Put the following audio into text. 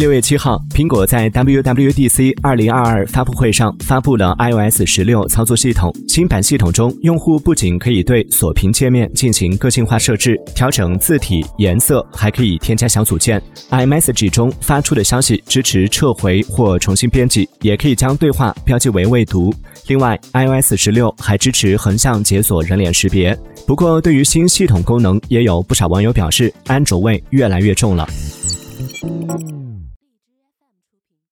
六月七号，苹果在 WWDC 二零二二发布会上发布了 iOS 十六操作系统。新版系统中，用户不仅可以对锁屏界面进行个性化设置，调整字体颜色，还可以添加小组件。iMessage 中发出的消息支持撤回或重新编辑，也可以将对话标记为未读。另外，iOS 十六还支持横向解锁人脸识别。不过，对于新系统功能，也有不少网友表示，安卓味越来越重了。